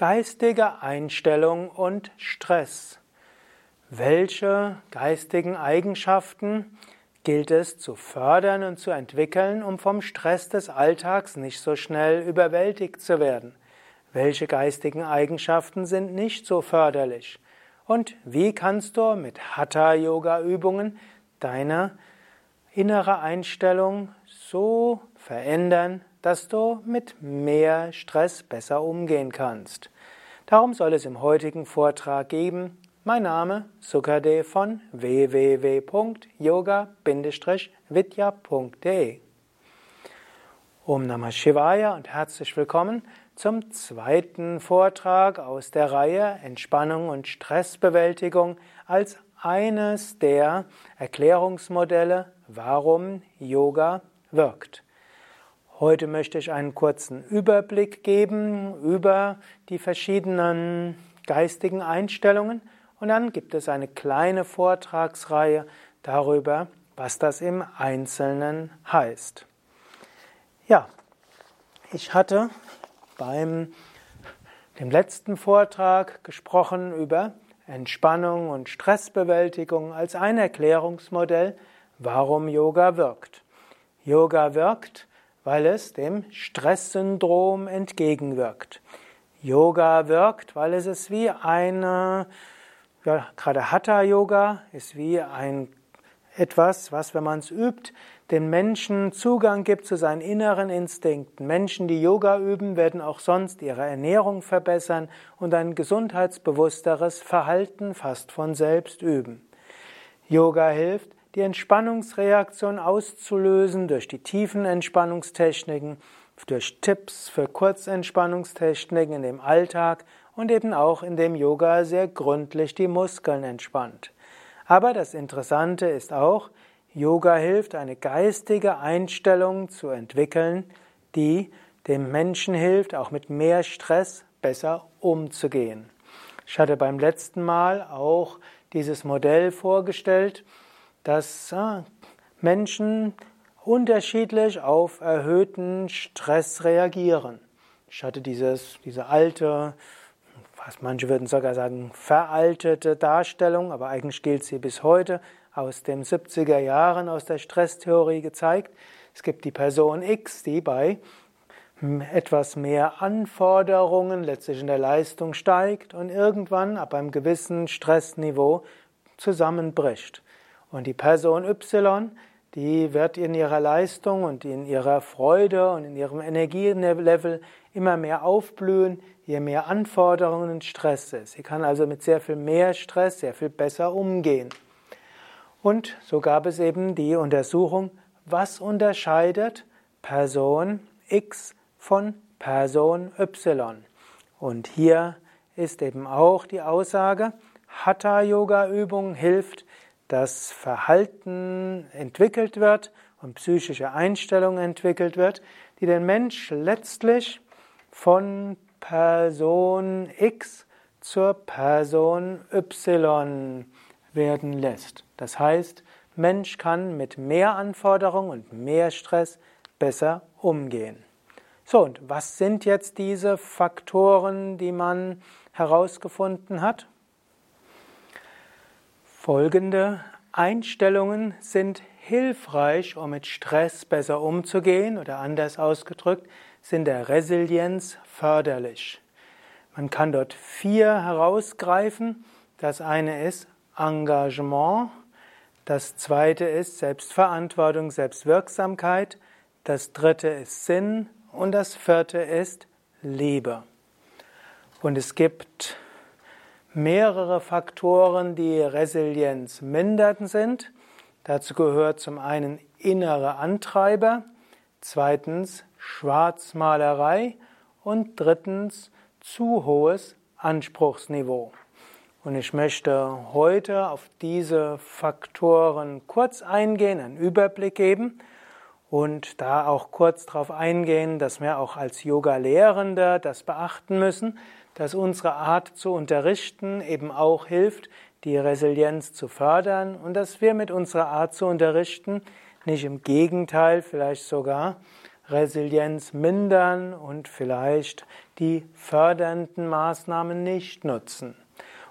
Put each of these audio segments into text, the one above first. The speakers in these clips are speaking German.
Geistige Einstellung und Stress. Welche geistigen Eigenschaften gilt es zu fördern und zu entwickeln, um vom Stress des Alltags nicht so schnell überwältigt zu werden? Welche geistigen Eigenschaften sind nicht so förderlich? Und wie kannst du mit Hatha-Yoga-Übungen deine innere Einstellung so verändern, dass du mit mehr Stress besser umgehen kannst. Darum soll es im heutigen Vortrag geben. Mein Name Sukade von www.yoga-vidya.de Om Namah Shivaya und herzlich willkommen zum zweiten Vortrag aus der Reihe Entspannung und Stressbewältigung als eines der Erklärungsmodelle, warum Yoga wirkt. Heute möchte ich einen kurzen Überblick geben über die verschiedenen geistigen Einstellungen und dann gibt es eine kleine Vortragsreihe darüber, was das im Einzelnen heißt. Ja, ich hatte beim dem letzten Vortrag gesprochen über Entspannung und Stressbewältigung als ein Erklärungsmodell, warum Yoga wirkt. Yoga wirkt, weil es dem Stresssyndrom entgegenwirkt. Yoga wirkt, weil es ist wie eine, ja, gerade Hatha Yoga ist wie ein etwas, was, wenn man es übt, den Menschen Zugang gibt zu seinen inneren Instinkten. Menschen, die Yoga üben, werden auch sonst ihre Ernährung verbessern und ein gesundheitsbewussteres Verhalten fast von selbst üben. Yoga hilft, die Entspannungsreaktion auszulösen durch die tiefen Entspannungstechniken, durch Tipps für Kurzentspannungstechniken in dem Alltag und eben auch in dem Yoga sehr gründlich die Muskeln entspannt. Aber das Interessante ist auch, Yoga hilft, eine geistige Einstellung zu entwickeln, die dem Menschen hilft, auch mit mehr Stress besser umzugehen. Ich hatte beim letzten Mal auch dieses Modell vorgestellt, dass Menschen unterschiedlich auf erhöhten Stress reagieren. Ich hatte dieses, diese alte, was manche würden sogar sagen, veraltete Darstellung, aber eigentlich gilt sie bis heute, aus den 70er Jahren aus der Stresstheorie gezeigt. Es gibt die Person X, die bei etwas mehr Anforderungen letztlich in der Leistung steigt und irgendwann ab einem gewissen Stressniveau zusammenbricht. Und die Person Y, die wird in ihrer Leistung und in ihrer Freude und in ihrem Energielevel immer mehr aufblühen, je mehr Anforderungen und Stress ist. Sie kann also mit sehr viel mehr Stress sehr viel besser umgehen. Und so gab es eben die Untersuchung, was unterscheidet Person X von Person Y. Und hier ist eben auch die Aussage, Hatha-Yoga-Übung hilft, dass Verhalten entwickelt wird und psychische Einstellung entwickelt wird, die den Mensch letztlich von Person X zur Person Y werden lässt. Das heißt, Mensch kann mit mehr Anforderungen und mehr Stress besser umgehen. So, und was sind jetzt diese Faktoren, die man herausgefunden hat? Folgende Einstellungen sind hilfreich, um mit Stress besser umzugehen oder anders ausgedrückt, sind der Resilienz förderlich. Man kann dort vier herausgreifen. Das eine ist Engagement, das zweite ist Selbstverantwortung, Selbstwirksamkeit, das dritte ist Sinn und das vierte ist Liebe. Und es gibt mehrere Faktoren, die Resilienz minderten sind. Dazu gehört zum einen innere Antreiber, zweitens Schwarzmalerei und drittens zu hohes Anspruchsniveau. Und ich möchte heute auf diese Faktoren kurz eingehen, einen Überblick geben und da auch kurz darauf eingehen, dass wir auch als Yoga-Lehrende das beachten müssen, dass unsere Art zu unterrichten eben auch hilft, die Resilienz zu fördern und dass wir mit unserer Art zu unterrichten nicht im Gegenteil vielleicht sogar Resilienz mindern und vielleicht die fördernden Maßnahmen nicht nutzen.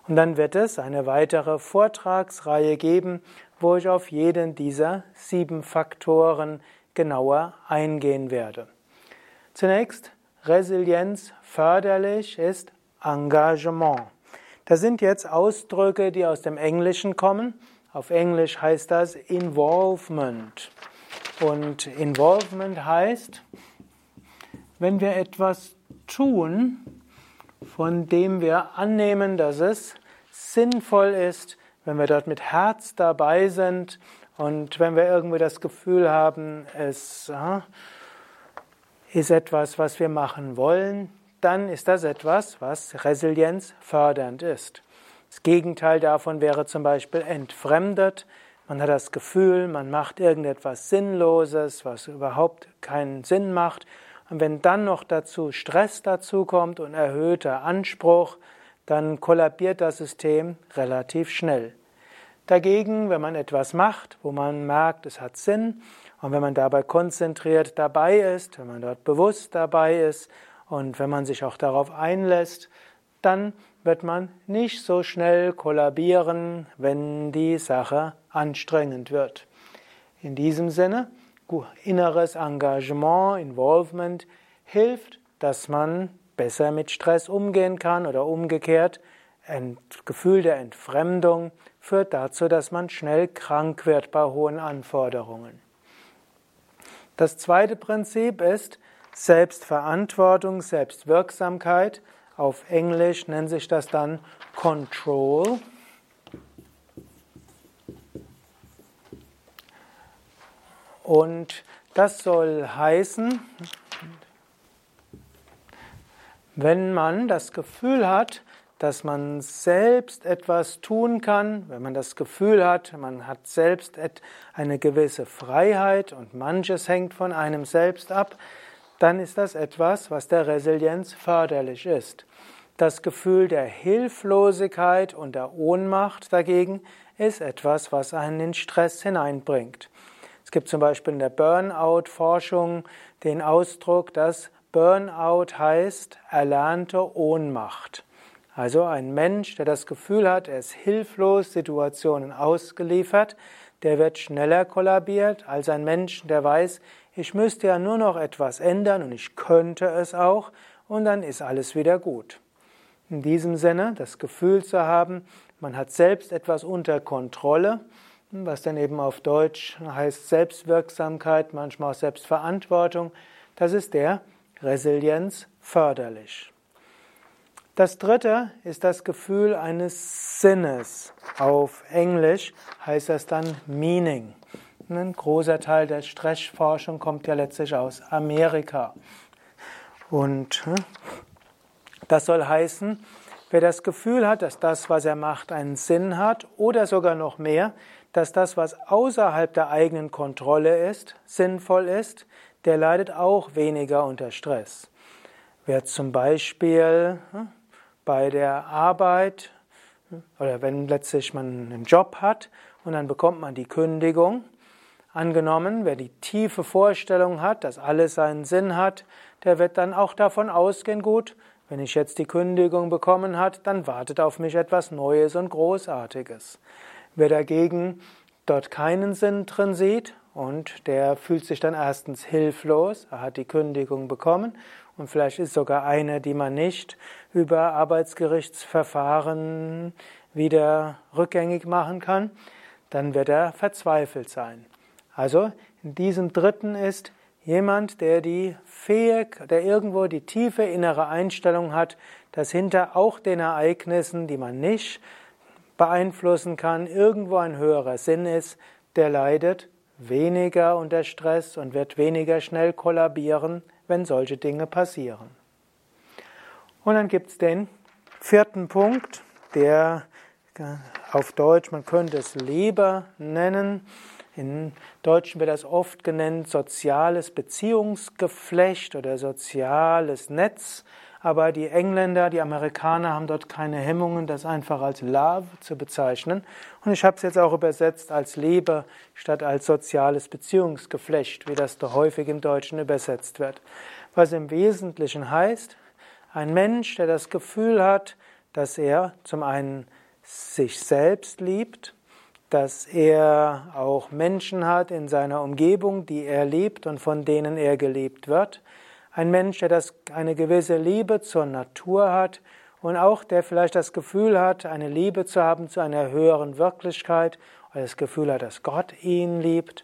Und dann wird es eine weitere Vortragsreihe geben, wo ich auf jeden dieser sieben Faktoren genauer eingehen werde. Zunächst, Resilienz förderlich ist Engagement. Das sind jetzt Ausdrücke, die aus dem Englischen kommen. Auf Englisch heißt das Involvement. Und Involvement heißt, wenn wir etwas tun, von dem wir annehmen, dass es sinnvoll ist, wenn wir dort mit Herz dabei sind und wenn wir irgendwie das Gefühl haben, es äh, ist etwas, was wir machen wollen, dann ist das etwas, was Resilienz fördernd ist. Das Gegenteil davon wäre zum Beispiel entfremdet. Man hat das Gefühl, man macht irgendetwas Sinnloses, was überhaupt keinen Sinn macht. Und wenn dann noch dazu Stress dazukommt und erhöhter Anspruch, dann kollabiert das System relativ schnell. Dagegen, wenn man etwas macht, wo man merkt, es hat Sinn, und wenn man dabei konzentriert dabei ist, wenn man dort bewusst dabei ist und wenn man sich auch darauf einlässt, dann wird man nicht so schnell kollabieren, wenn die Sache anstrengend wird. In diesem Sinne, inneres Engagement, Involvement hilft, dass man besser mit Stress umgehen kann oder umgekehrt. Ein Gefühl der Entfremdung führt dazu, dass man schnell krank wird bei hohen Anforderungen. Das zweite Prinzip ist Selbstverantwortung, Selbstwirksamkeit. Auf Englisch nennt sich das dann Control. Und das soll heißen, wenn man das Gefühl hat, dass man selbst etwas tun kann, wenn man das Gefühl hat, man hat selbst eine gewisse Freiheit und manches hängt von einem selbst ab, dann ist das etwas, was der Resilienz förderlich ist. Das Gefühl der Hilflosigkeit und der Ohnmacht dagegen ist etwas, was einen in Stress hineinbringt. Es gibt zum Beispiel in der Burnout-Forschung den Ausdruck, dass Burnout heißt erlernte Ohnmacht. Also ein Mensch, der das Gefühl hat, er ist hilflos Situationen ausgeliefert, der wird schneller kollabiert als ein Mensch, der weiß, ich müsste ja nur noch etwas ändern und ich könnte es auch und dann ist alles wieder gut. In diesem Sinne, das Gefühl zu haben, man hat selbst etwas unter Kontrolle, was dann eben auf Deutsch heißt Selbstwirksamkeit, manchmal auch Selbstverantwortung, das ist der Resilienz förderlich. Das dritte ist das Gefühl eines Sinnes. Auf Englisch heißt das dann Meaning. Ein großer Teil der Stressforschung kommt ja letztlich aus Amerika. Und hm, das soll heißen, wer das Gefühl hat, dass das, was er macht, einen Sinn hat oder sogar noch mehr, dass das, was außerhalb der eigenen Kontrolle ist, sinnvoll ist, der leidet auch weniger unter Stress. Wer zum Beispiel hm, bei der Arbeit oder wenn letztlich man einen Job hat und dann bekommt man die Kündigung, angenommen, wer die tiefe Vorstellung hat, dass alles seinen Sinn hat, der wird dann auch davon ausgehen, gut, wenn ich jetzt die Kündigung bekommen hat, dann wartet auf mich etwas Neues und Großartiges. Wer dagegen dort keinen Sinn drin sieht und der fühlt sich dann erstens hilflos, er hat die Kündigung bekommen und vielleicht ist sogar eine, die man nicht über Arbeitsgerichtsverfahren wieder rückgängig machen kann, dann wird er verzweifelt sein. Also in diesem dritten ist jemand, der die fähig, der irgendwo die tiefe innere Einstellung hat, dass hinter auch den Ereignissen, die man nicht beeinflussen kann, irgendwo ein höherer Sinn ist, der leidet weniger unter Stress und wird weniger schnell kollabieren, wenn solche Dinge passieren. Und dann gibt es den vierten Punkt, der auf Deutsch, man könnte es Leber nennen. In Deutschen wird das oft genannt soziales Beziehungsgeflecht oder soziales Netz. Aber die Engländer, die Amerikaner haben dort keine Hemmungen, das einfach als Love zu bezeichnen. Und ich habe es jetzt auch übersetzt als Liebe statt als soziales Beziehungsgeflecht, wie das doch häufig im Deutschen übersetzt wird. Was im Wesentlichen heißt, ein Mensch, der das Gefühl hat, dass er zum einen sich selbst liebt, dass er auch Menschen hat in seiner Umgebung, die er liebt und von denen er geliebt wird. Ein Mensch, der das, eine gewisse Liebe zur Natur hat und auch der vielleicht das Gefühl hat, eine Liebe zu haben zu einer höheren Wirklichkeit oder das Gefühl hat, dass Gott ihn liebt.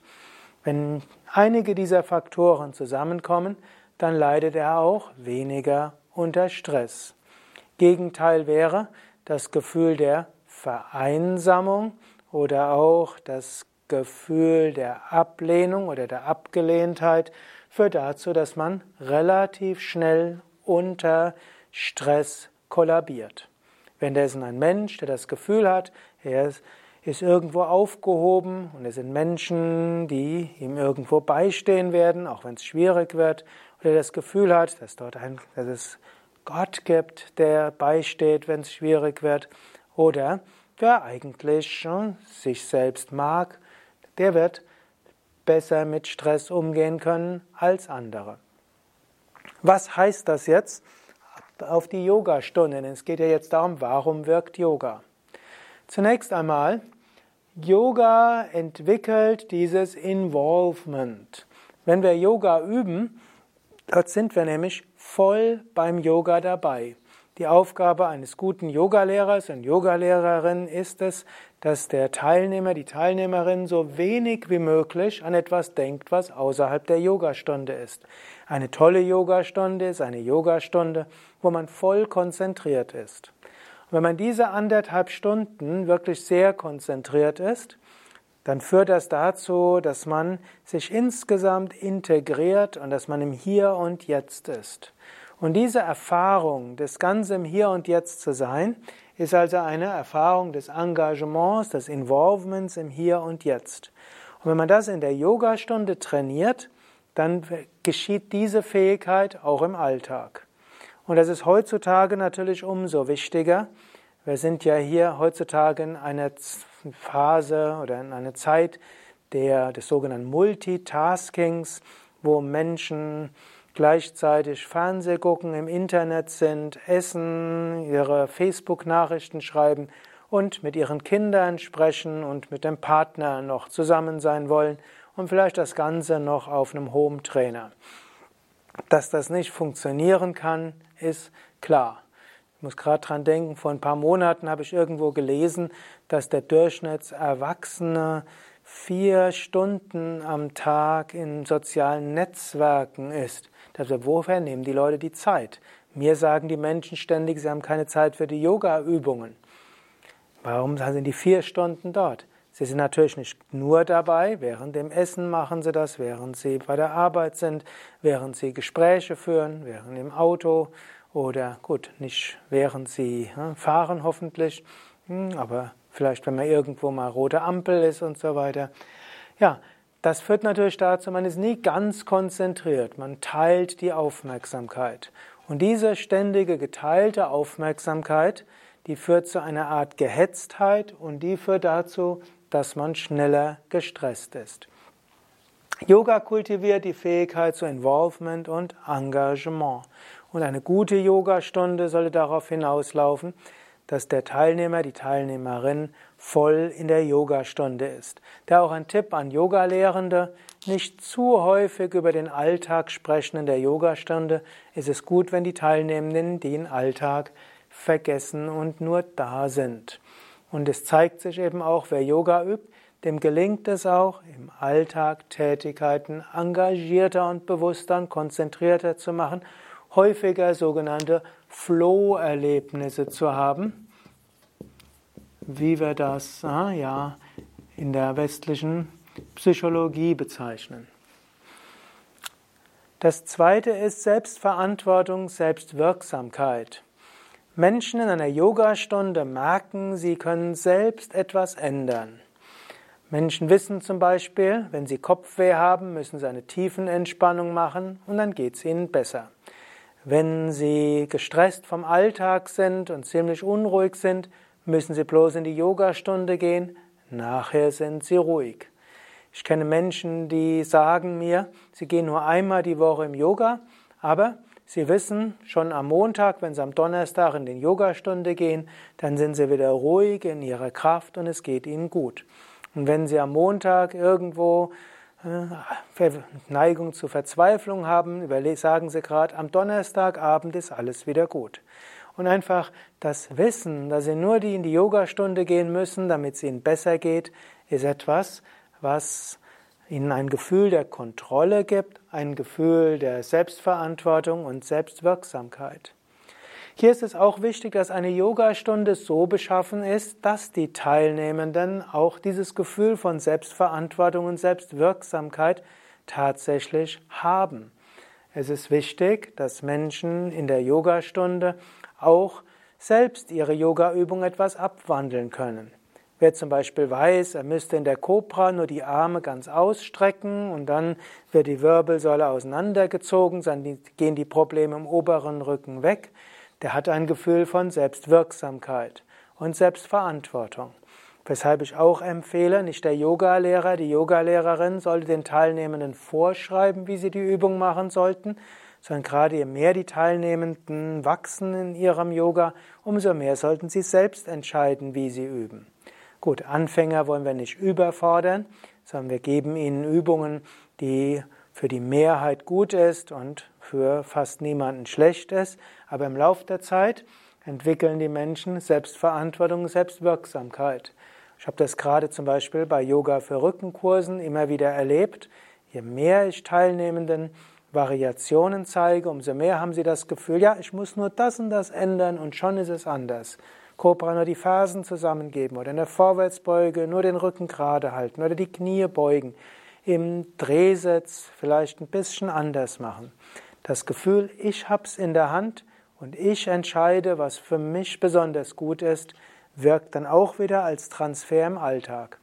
Wenn einige dieser Faktoren zusammenkommen, dann leidet er auch weniger unter Stress. Gegenteil wäre das Gefühl der Vereinsamung oder auch das Gefühl der Ablehnung oder der Abgelehntheit führt dazu, dass man relativ schnell unter Stress kollabiert. Wenn das ein Mensch, der das Gefühl hat, er ist irgendwo aufgehoben und es sind Menschen, die ihm irgendwo beistehen werden, auch wenn es schwierig wird, oder das Gefühl hat, dass, dort ein, dass es Gott gibt, der beisteht, wenn es schwierig wird, oder wer eigentlich sich selbst mag, der wird besser mit Stress umgehen können als andere. Was heißt das jetzt auf die Yoga-Stunde? Es geht ja jetzt darum, warum wirkt Yoga? Zunächst einmal, Yoga entwickelt dieses Involvement. Wenn wir Yoga üben, dort sind wir nämlich voll beim Yoga dabei. Die Aufgabe eines guten Yogalehrers und Yogalehrerin ist es, dass der Teilnehmer, die Teilnehmerin so wenig wie möglich an etwas denkt, was außerhalb der Yogastunde ist. Eine tolle Yogastunde ist eine Yogastunde, wo man voll konzentriert ist. Und wenn man diese anderthalb Stunden wirklich sehr konzentriert ist, dann führt das dazu, dass man sich insgesamt integriert und dass man im Hier und Jetzt ist. Und diese Erfahrung des ganzen Hier und Jetzt zu sein, ist also eine Erfahrung des Engagements, des Involvements im Hier und Jetzt. Und wenn man das in der Yogastunde trainiert, dann geschieht diese Fähigkeit auch im Alltag. Und das ist heutzutage natürlich umso wichtiger. Wir sind ja hier heutzutage in einer Phase oder in einer Zeit der, des sogenannten Multitaskings, wo Menschen gleichzeitig Fernseh gucken, im Internet sind, essen, ihre Facebook-Nachrichten schreiben und mit ihren Kindern sprechen und mit dem Partner noch zusammen sein wollen und vielleicht das Ganze noch auf einem Home-Trainer. Dass das nicht funktionieren kann, ist klar. Ich muss gerade dran denken, vor ein paar Monaten habe ich irgendwo gelesen, dass der Durchschnittserwachsene vier Stunden am Tag in sozialen Netzwerken ist. Also woher nehmen die Leute die Zeit? Mir sagen die Menschen ständig, sie haben keine Zeit für die Yoga-Übungen. Warum sind die vier Stunden dort? Sie sind natürlich nicht nur dabei, während dem Essen machen sie das, während sie bei der Arbeit sind, während sie Gespräche führen, während im Auto oder gut, nicht während sie hm, fahren hoffentlich, hm, aber vielleicht wenn man irgendwo mal rote Ampel ist und so weiter. Ja, das führt natürlich dazu, man ist nie ganz konzentriert, man teilt die Aufmerksamkeit. Und diese ständige geteilte Aufmerksamkeit, die führt zu einer Art Gehetztheit und die führt dazu, dass man schneller gestresst ist. Yoga kultiviert die Fähigkeit zu Involvement und Engagement. Und eine gute Yogastunde sollte darauf hinauslaufen, dass der Teilnehmer, die Teilnehmerin voll in der Yogastunde ist. Da auch ein Tipp an Yogalehrende, nicht zu häufig über den Alltag sprechen in der Yogastunde. Es ist gut, wenn die Teilnehmenden den Alltag vergessen und nur da sind. Und es zeigt sich eben auch, wer Yoga übt, dem gelingt es auch, im Alltag Tätigkeiten engagierter und bewusster und konzentrierter zu machen, häufiger sogenannte Flow-Erlebnisse zu haben, wie wir das ah, ja, in der westlichen Psychologie bezeichnen. Das zweite ist Selbstverantwortung, Selbstwirksamkeit. Menschen in einer Yogastunde merken, sie können selbst etwas ändern. Menschen wissen zum Beispiel, wenn sie Kopfweh haben, müssen sie eine Tiefenentspannung machen und dann geht es ihnen besser. Wenn Sie gestresst vom Alltag sind und ziemlich unruhig sind, müssen Sie bloß in die Yogastunde gehen, nachher sind Sie ruhig. Ich kenne Menschen, die sagen mir, sie gehen nur einmal die Woche im Yoga, aber sie wissen schon am Montag, wenn sie am Donnerstag in die Yogastunde gehen, dann sind sie wieder ruhig in ihrer Kraft und es geht ihnen gut. Und wenn sie am Montag irgendwo äh, Neigung zur Verzweiflung haben, sagen sie gerade, am Donnerstagabend ist alles wieder gut. Und einfach das Wissen, dass sie nur die in die Yogastunde gehen müssen, damit es ihnen besser geht, ist etwas, was ihnen ein Gefühl der Kontrolle gibt, ein Gefühl der Selbstverantwortung und Selbstwirksamkeit. Hier ist es auch wichtig, dass eine Yogastunde so beschaffen ist, dass die Teilnehmenden auch dieses Gefühl von Selbstverantwortung und Selbstwirksamkeit tatsächlich haben. Es ist wichtig, dass Menschen in der Yogastunde auch selbst ihre Yogaübung etwas abwandeln können. Wer zum Beispiel weiß, er müsste in der Cobra nur die Arme ganz ausstrecken und dann wird die Wirbelsäule auseinandergezogen, dann gehen die Probleme im oberen Rücken weg, der hat ein Gefühl von Selbstwirksamkeit und Selbstverantwortung. Weshalb ich auch empfehle, nicht der Yogalehrer, die Yogalehrerin sollte den Teilnehmenden vorschreiben, wie sie die Übung machen sollten, sondern gerade je mehr die Teilnehmenden wachsen in ihrem Yoga, umso mehr sollten sie selbst entscheiden, wie sie üben. Gut, Anfänger wollen wir nicht überfordern, sondern wir geben ihnen Übungen, die für die Mehrheit gut ist und für fast niemanden schlecht ist. Aber im Laufe der Zeit entwickeln die Menschen Selbstverantwortung, Selbstwirksamkeit. Ich habe das gerade zum Beispiel bei Yoga für Rückenkursen immer wieder erlebt. Je mehr ich Teilnehmenden Variationen zeige, umso mehr haben sie das Gefühl, ja, ich muss nur das und das ändern und schon ist es anders. Cobra nur die Fersen zusammengeben oder in der Vorwärtsbeuge nur den Rücken gerade halten oder die Knie beugen. Im Drehsitz vielleicht ein bisschen anders machen. Das Gefühl, ich hab's in der Hand und ich entscheide, was für mich besonders gut ist, wirkt dann auch wieder als Transfer im Alltag.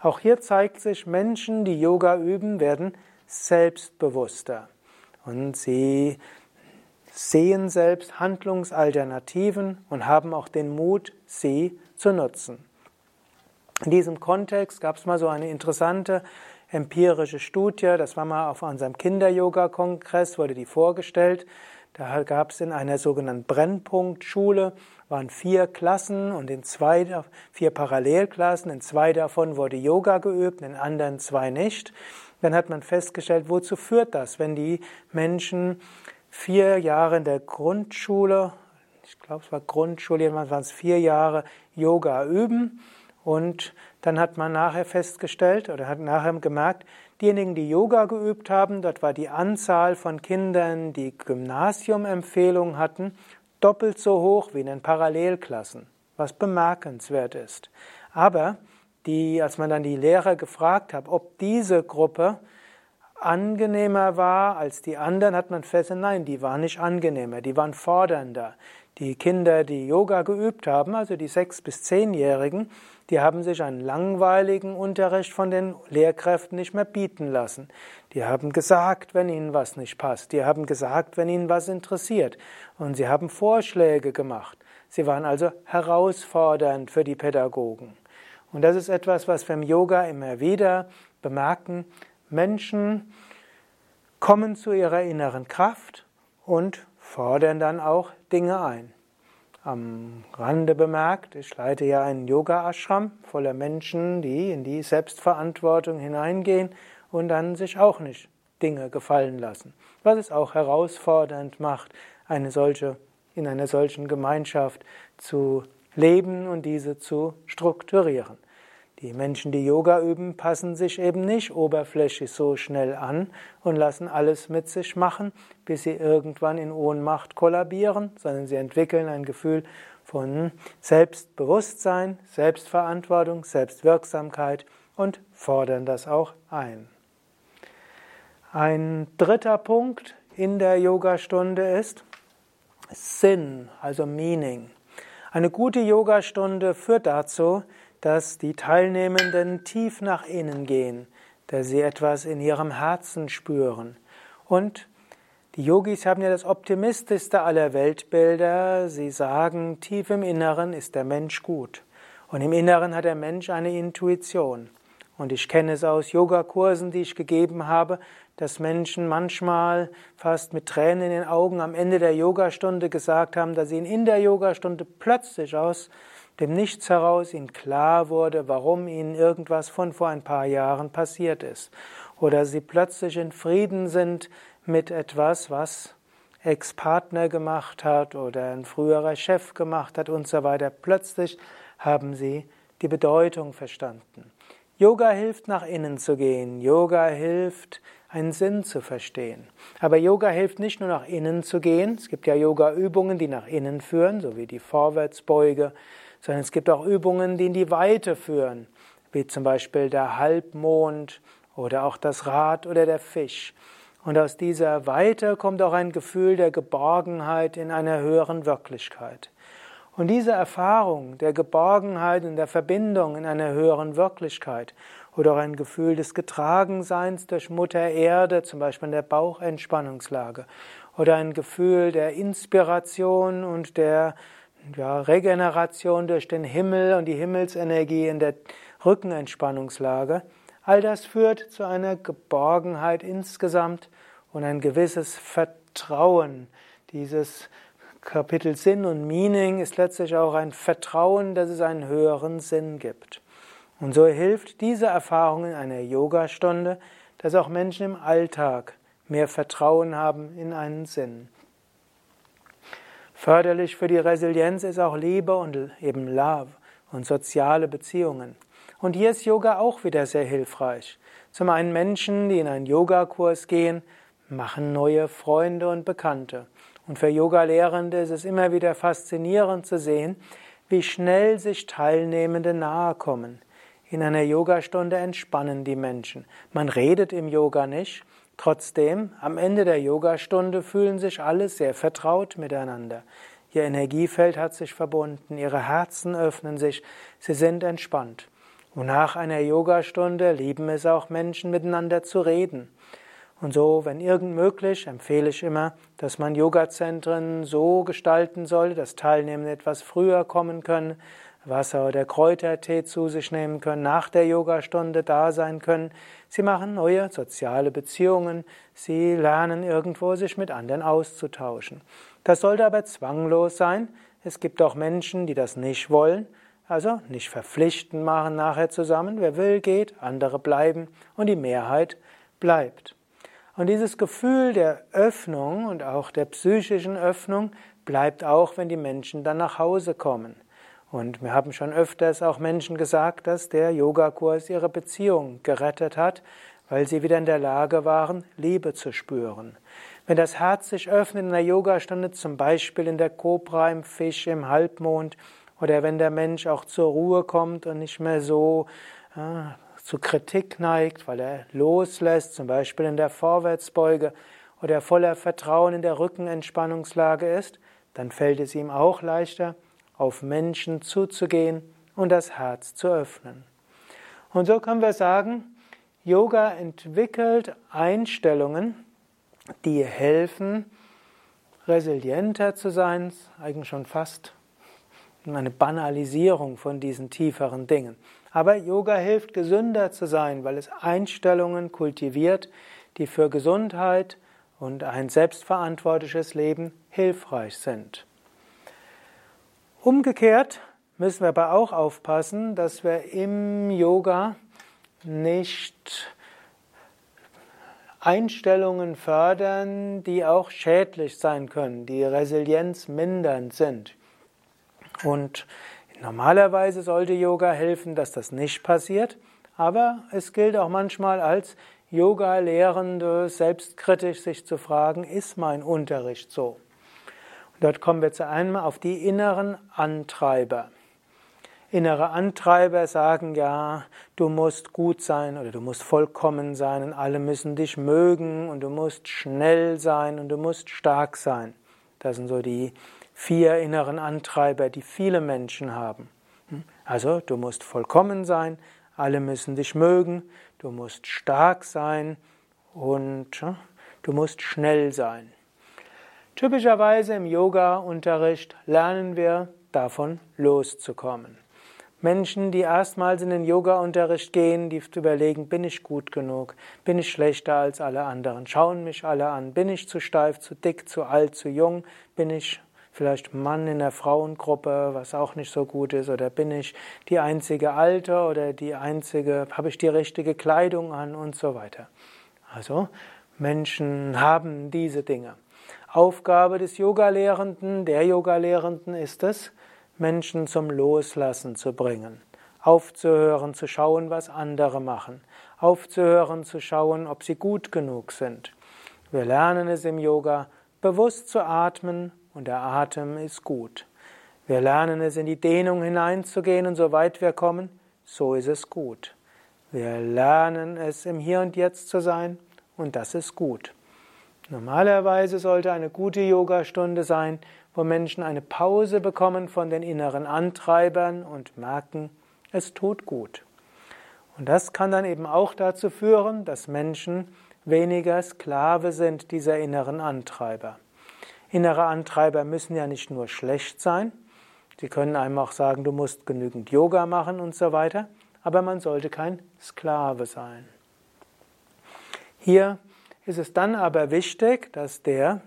Auch hier zeigt sich, Menschen, die Yoga üben, werden selbstbewusster und sie sehen selbst Handlungsalternativen und haben auch den Mut, sie zu nutzen. In diesem Kontext gab es mal so eine interessante empirische Studie, das war mal auf unserem Kinder-Yoga-Kongress, wurde die vorgestellt. Da gab es in einer sogenannten Brennpunktschule, waren vier Klassen und in zwei, vier Parallelklassen, in zwei davon wurde Yoga geübt, in anderen zwei nicht. Dann hat man festgestellt, wozu führt das, wenn die Menschen vier Jahre in der Grundschule, ich glaube es war Grundschule, jedenfalls waren es vier Jahre Yoga üben und dann hat man nachher festgestellt oder hat nachher gemerkt, diejenigen, die Yoga geübt haben, dort war die Anzahl von Kindern, die Gymnasiumempfehlungen hatten, doppelt so hoch wie in den Parallelklassen, was bemerkenswert ist. Aber die, als man dann die Lehrer gefragt hat, ob diese Gruppe angenehmer war als die anderen, hat man festgestellt, nein, die waren nicht angenehmer, die waren fordernder. Die Kinder, die Yoga geübt haben, also die sechs- bis zehnjährigen, die haben sich einen langweiligen Unterricht von den Lehrkräften nicht mehr bieten lassen. Die haben gesagt, wenn ihnen was nicht passt. Die haben gesagt, wenn ihnen was interessiert. Und sie haben Vorschläge gemacht. Sie waren also herausfordernd für die Pädagogen. Und das ist etwas, was wir im Yoga immer wieder bemerken. Menschen kommen zu ihrer inneren Kraft und fordern dann auch Dinge ein. Am Rande bemerkt, ich leite ja einen Yoga-Ashram voller Menschen, die in die Selbstverantwortung hineingehen und dann sich auch nicht Dinge gefallen lassen. Was es auch herausfordernd macht, eine solche, in einer solchen Gemeinschaft zu leben und diese zu strukturieren. Die Menschen, die Yoga üben, passen sich eben nicht oberflächlich so schnell an und lassen alles mit sich machen, bis sie irgendwann in Ohnmacht kollabieren, sondern sie entwickeln ein Gefühl von Selbstbewusstsein, Selbstverantwortung, Selbstwirksamkeit und fordern das auch ein. Ein dritter Punkt in der Yogastunde ist Sinn, also Meaning. Eine gute Yogastunde führt dazu, dass die Teilnehmenden tief nach innen gehen, dass sie etwas in ihrem Herzen spüren. Und Die Yogis haben ja das optimistischste aller Weltbilder. Sie sagen, tief im Inneren ist der Mensch gut. Und im Inneren hat der Mensch eine Intuition. Und ich kenne es aus Yogakursen, die ich gegeben habe, dass Menschen manchmal fast mit Tränen in den Augen am Ende der Yogastunde gesagt haben, dass ihnen in der Yogastunde plötzlich aus dem Nichts heraus ihnen klar wurde, warum ihnen irgendwas von vor ein paar Jahren passiert ist. Oder sie plötzlich in Frieden sind mit etwas, was Ex-Partner gemacht hat oder ein früherer Chef gemacht hat und so weiter. Plötzlich haben sie die Bedeutung verstanden. Yoga hilft nach innen zu gehen. Yoga hilft einen Sinn zu verstehen. Aber Yoga hilft nicht nur nach innen zu gehen. Es gibt ja Yoga-Übungen, die nach innen führen, so wie die Vorwärtsbeuge, sondern es gibt auch Übungen, die in die Weite führen, wie zum Beispiel der Halbmond oder auch das Rad oder der Fisch. Und aus dieser Weite kommt auch ein Gefühl der Geborgenheit in einer höheren Wirklichkeit. Und diese Erfahrung der Geborgenheit und der Verbindung in einer höheren Wirklichkeit oder auch ein Gefühl des Getragenseins durch Mutter Erde, zum Beispiel in der Bauchentspannungslage, oder ein Gefühl der Inspiration und der ja, Regeneration durch den Himmel und die Himmelsenergie in der Rückenentspannungslage, all das führt zu einer Geborgenheit insgesamt und ein gewisses Vertrauen. Dieses Kapitel Sinn und Meaning ist letztlich auch ein Vertrauen, dass es einen höheren Sinn gibt. Und so hilft diese Erfahrung in einer Yogastunde, dass auch Menschen im Alltag mehr Vertrauen haben in einen Sinn. Förderlich für die Resilienz ist auch Liebe und eben Love und soziale Beziehungen. Und hier ist Yoga auch wieder sehr hilfreich. Zum einen Menschen, die in einen Yogakurs gehen, machen neue Freunde und Bekannte. Und für Yoga-Lehrende ist es immer wieder faszinierend zu sehen, wie schnell sich Teilnehmende nahe kommen. In einer Yogastunde entspannen die Menschen. Man redet im Yoga nicht. Trotzdem, am Ende der Yogastunde fühlen sich alle sehr vertraut miteinander. Ihr Energiefeld hat sich verbunden, ihre Herzen öffnen sich, sie sind entspannt. Und nach einer Yogastunde lieben es auch Menschen miteinander zu reden. Und so, wenn irgend möglich, empfehle ich immer, dass man Yogazentren so gestalten soll, dass Teilnehmer etwas früher kommen können, Wasser oder Kräutertee zu sich nehmen können, nach der Yogastunde da sein können. Sie machen neue soziale Beziehungen, sie lernen irgendwo sich mit anderen auszutauschen. Das sollte aber zwanglos sein. Es gibt auch Menschen, die das nicht wollen. Also nicht verpflichtend machen nachher zusammen. Wer will, geht, andere bleiben und die Mehrheit bleibt. Und dieses Gefühl der Öffnung und auch der psychischen Öffnung bleibt auch, wenn die Menschen dann nach Hause kommen. Und wir haben schon öfters auch Menschen gesagt, dass der Yogakurs ihre Beziehung gerettet hat, weil sie wieder in der Lage waren, Liebe zu spüren. Wenn das Herz sich öffnet in der Yogastunde, zum Beispiel in der Kobra, im Fisch, im Halbmond, oder wenn der Mensch auch zur Ruhe kommt und nicht mehr so äh, zu Kritik neigt, weil er loslässt, zum Beispiel in der Vorwärtsbeuge, oder voller Vertrauen in der Rückenentspannungslage ist, dann fällt es ihm auch leichter, auf Menschen zuzugehen und das Herz zu öffnen. Und so können wir sagen, Yoga entwickelt Einstellungen, die helfen, resilienter zu sein, eigentlich schon fast eine Banalisierung von diesen tieferen Dingen. Aber Yoga hilft, gesünder zu sein, weil es Einstellungen kultiviert, die für Gesundheit und ein selbstverantwortliches Leben hilfreich sind. Umgekehrt müssen wir aber auch aufpassen, dass wir im Yoga nicht Einstellungen fördern, die auch schädlich sein können, die Resilienz mindernd sind. Und normalerweise sollte Yoga helfen, dass das nicht passiert, aber es gilt auch manchmal als Yoga-Lehrende selbstkritisch sich zu fragen, ist mein Unterricht so? Dort kommen wir zu einem auf die inneren Antreiber. Innere Antreiber sagen ja, du musst gut sein oder du musst vollkommen sein und alle müssen dich mögen und du musst schnell sein und du musst stark sein. Das sind so die vier inneren Antreiber, die viele Menschen haben. Also du musst vollkommen sein, alle müssen dich mögen, du musst stark sein und du musst schnell sein. Typischerweise im Yoga-Unterricht lernen wir davon loszukommen. Menschen, die erstmals in den Yoga-Unterricht gehen, die überlegen, bin ich gut genug? Bin ich schlechter als alle anderen? Schauen mich alle an? Bin ich zu steif, zu dick, zu alt, zu jung? Bin ich vielleicht Mann in der Frauengruppe, was auch nicht so gut ist? Oder bin ich die einzige Alte oder die einzige, habe ich die richtige Kleidung an und so weiter? Also, Menschen haben diese Dinge. Aufgabe des Yogalehrenden, der Yogalehrenden ist es, Menschen zum Loslassen zu bringen, aufzuhören zu schauen, was andere machen, aufzuhören zu schauen, ob sie gut genug sind. Wir lernen es im Yoga, bewusst zu atmen und der Atem ist gut. Wir lernen es in die Dehnung hineinzugehen und soweit wir kommen, so ist es gut. Wir lernen es im Hier und Jetzt zu sein und das ist gut. Normalerweise sollte eine gute Yogastunde sein, wo Menschen eine Pause bekommen von den inneren Antreibern und merken, es tut gut. Und das kann dann eben auch dazu führen, dass Menschen weniger Sklave sind dieser inneren Antreiber. Innere Antreiber müssen ja nicht nur schlecht sein, sie können einem auch sagen, du musst genügend Yoga machen und so weiter, aber man sollte kein Sklave sein. Hier ist es dann aber wichtig, dass der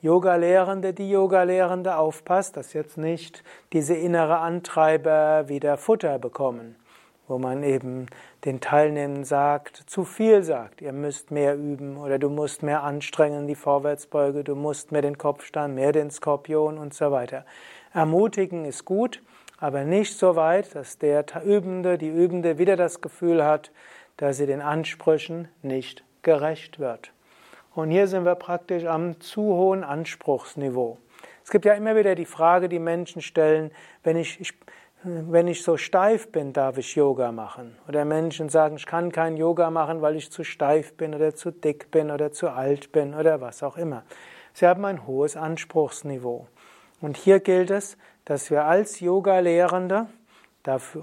Yoga-Lehrende, die Yoga-Lehrende aufpasst, dass jetzt nicht diese innere Antreiber wieder Futter bekommen, wo man eben den Teilnehmern sagt, zu viel sagt, ihr müsst mehr üben oder du musst mehr anstrengen, die Vorwärtsbeuge, du musst mehr den Kopfstand, mehr den Skorpion und so weiter. Ermutigen ist gut, aber nicht so weit, dass der Übende, die Übende wieder das Gefühl hat, dass sie den Ansprüchen nicht gerecht wird. Und hier sind wir praktisch am zu hohen Anspruchsniveau. Es gibt ja immer wieder die Frage, die Menschen stellen, wenn ich, ich, wenn ich so steif bin, darf ich Yoga machen? Oder Menschen sagen, ich kann kein Yoga machen, weil ich zu steif bin oder zu dick bin oder zu alt bin oder was auch immer. Sie haben ein hohes Anspruchsniveau. Und hier gilt es, dass wir als Yoga-Lehrende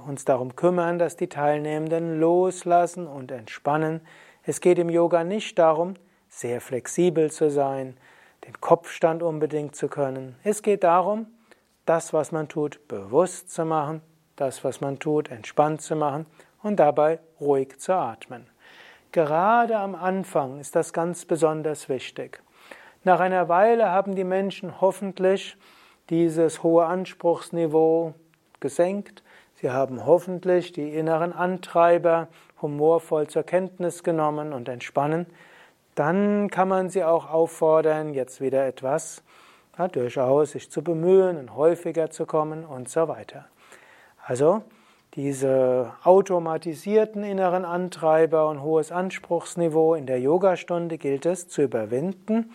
uns darum kümmern, dass die Teilnehmenden loslassen und entspannen. Es geht im Yoga nicht darum, sehr flexibel zu sein, den Kopfstand unbedingt zu können. Es geht darum, das, was man tut, bewusst zu machen, das, was man tut, entspannt zu machen und dabei ruhig zu atmen. Gerade am Anfang ist das ganz besonders wichtig. Nach einer Weile haben die Menschen hoffentlich dieses hohe Anspruchsniveau gesenkt. Sie haben hoffentlich die inneren Antreiber humorvoll zur Kenntnis genommen und entspannen dann kann man sie auch auffordern, jetzt wieder etwas ja, durchaus sich zu bemühen und häufiger zu kommen und so weiter. Also diese automatisierten inneren Antreiber und hohes Anspruchsniveau in der Yogastunde gilt es zu überwinden.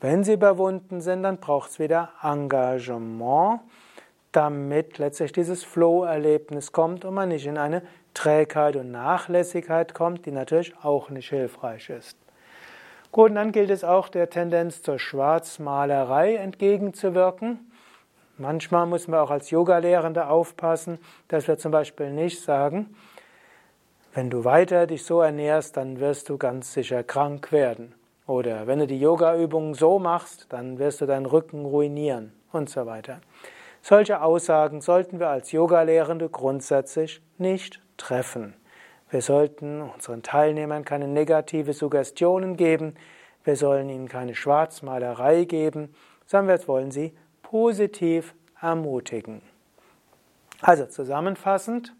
Wenn sie überwunden sind, dann braucht es wieder Engagement, damit letztlich dieses Flow-Erlebnis kommt und man nicht in eine Trägheit und Nachlässigkeit kommt, die natürlich auch nicht hilfreich ist. Gut, und dann gilt es auch der Tendenz zur Schwarzmalerei entgegenzuwirken. Manchmal muss man auch als Yogalehrende aufpassen, dass wir zum Beispiel nicht sagen, wenn du weiter dich so ernährst, dann wirst du ganz sicher krank werden. Oder wenn du die Yogaübungen so machst, dann wirst du deinen Rücken ruinieren und so weiter. Solche Aussagen sollten wir als Yogalehrende grundsätzlich nicht treffen. Wir sollten unseren Teilnehmern keine negative Suggestionen geben. Wir sollen ihnen keine Schwarzmalerei geben, sondern wir wollen sie positiv ermutigen. Also zusammenfassend,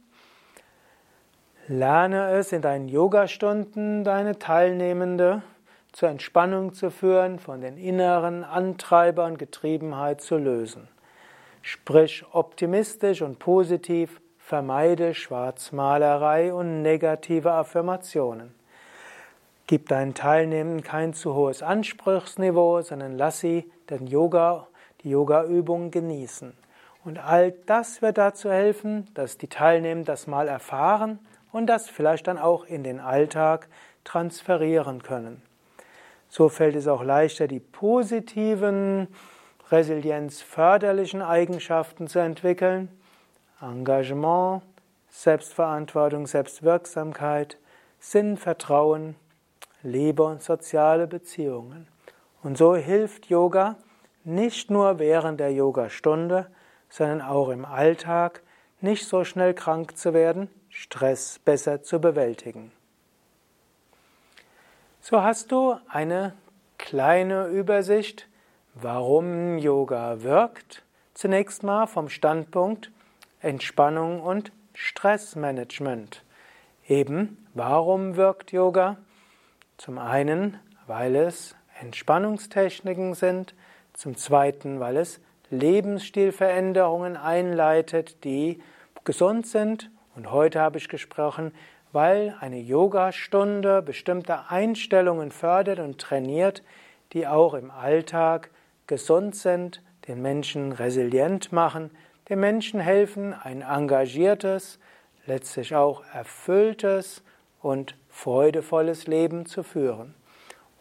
lerne es in deinen Yogastunden, deine Teilnehmende zur Entspannung zu führen, von den inneren Antreibern Getriebenheit zu lösen. Sprich optimistisch und positiv Vermeide Schwarzmalerei und negative Affirmationen. Gib deinen Teilnehmenden kein zu hohes Anspruchsniveau, sondern lass sie den Yoga, die Yogaübung genießen. Und all das wird dazu helfen, dass die Teilnehmenden das mal erfahren und das vielleicht dann auch in den Alltag transferieren können. So fällt es auch leichter, die positiven, resilienzförderlichen Eigenschaften zu entwickeln Engagement, Selbstverantwortung, Selbstwirksamkeit, Sinn, Vertrauen, Liebe und soziale Beziehungen. Und so hilft Yoga nicht nur während der Yogastunde, sondern auch im Alltag nicht so schnell krank zu werden, Stress besser zu bewältigen. So hast du eine kleine Übersicht, warum Yoga wirkt. Zunächst mal vom Standpunkt Entspannung und Stressmanagement. Eben, warum wirkt Yoga? Zum einen, weil es Entspannungstechniken sind, zum zweiten, weil es Lebensstilveränderungen einleitet, die gesund sind. Und heute habe ich gesprochen, weil eine Yogastunde bestimmte Einstellungen fördert und trainiert, die auch im Alltag gesund sind, den Menschen resilient machen, den Menschen helfen, ein engagiertes, letztlich auch erfülltes und freudevolles Leben zu führen.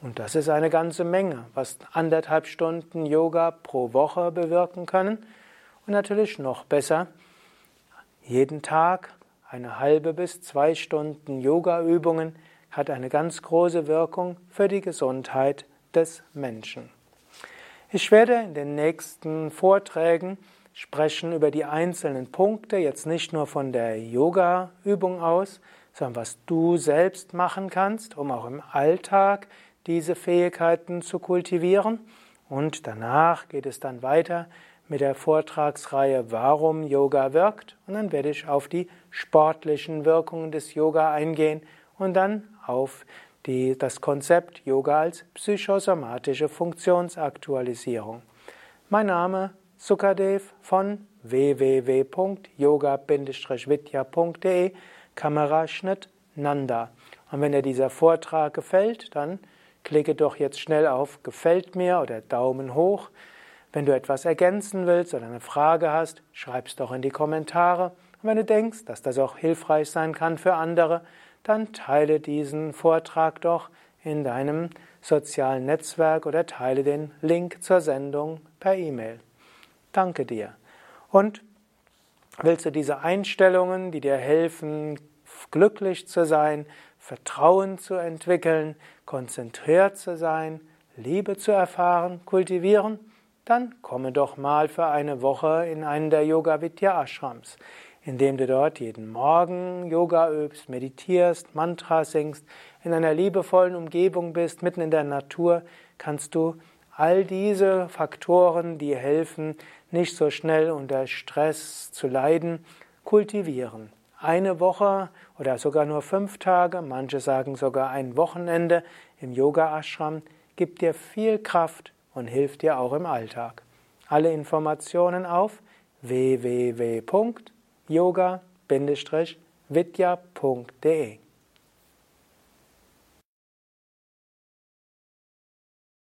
Und das ist eine ganze Menge, was anderthalb Stunden Yoga pro Woche bewirken können. Und natürlich noch besser, jeden Tag eine halbe bis zwei Stunden Yoga-Übungen hat eine ganz große Wirkung für die Gesundheit des Menschen. Ich werde in den nächsten Vorträgen sprechen über die einzelnen Punkte, jetzt nicht nur von der Yoga-Übung aus, sondern was du selbst machen kannst, um auch im Alltag diese Fähigkeiten zu kultivieren. Und danach geht es dann weiter mit der Vortragsreihe Warum Yoga wirkt. Und dann werde ich auf die sportlichen Wirkungen des Yoga eingehen und dann auf die, das Konzept Yoga als psychosomatische Funktionsaktualisierung. Mein Name Sukadev von www.yoga-vidya.de Kameraschnitt Nanda. Und wenn dir dieser Vortrag gefällt, dann Klicke doch jetzt schnell auf Gefällt mir oder Daumen hoch. Wenn du etwas ergänzen willst oder eine Frage hast, schreib es doch in die Kommentare. Und wenn du denkst, dass das auch hilfreich sein kann für andere, dann teile diesen Vortrag doch in deinem sozialen Netzwerk oder teile den Link zur Sendung per E-Mail. Danke dir. Und willst du diese Einstellungen, die dir helfen, glücklich zu sein, Vertrauen zu entwickeln, konzentriert zu sein, Liebe zu erfahren, kultivieren, dann komme doch mal für eine Woche in einen der Yoga Vidya Ashrams, indem du dort jeden Morgen Yoga übst, meditierst, Mantra singst, in einer liebevollen Umgebung bist, mitten in der Natur, kannst du all diese Faktoren, die helfen, nicht so schnell unter Stress zu leiden, kultivieren eine Woche oder sogar nur fünf Tage, manche sagen sogar ein Wochenende im Yoga Ashram gibt dir viel Kraft und hilft dir auch im Alltag. Alle Informationen auf www.yoga-vidya.de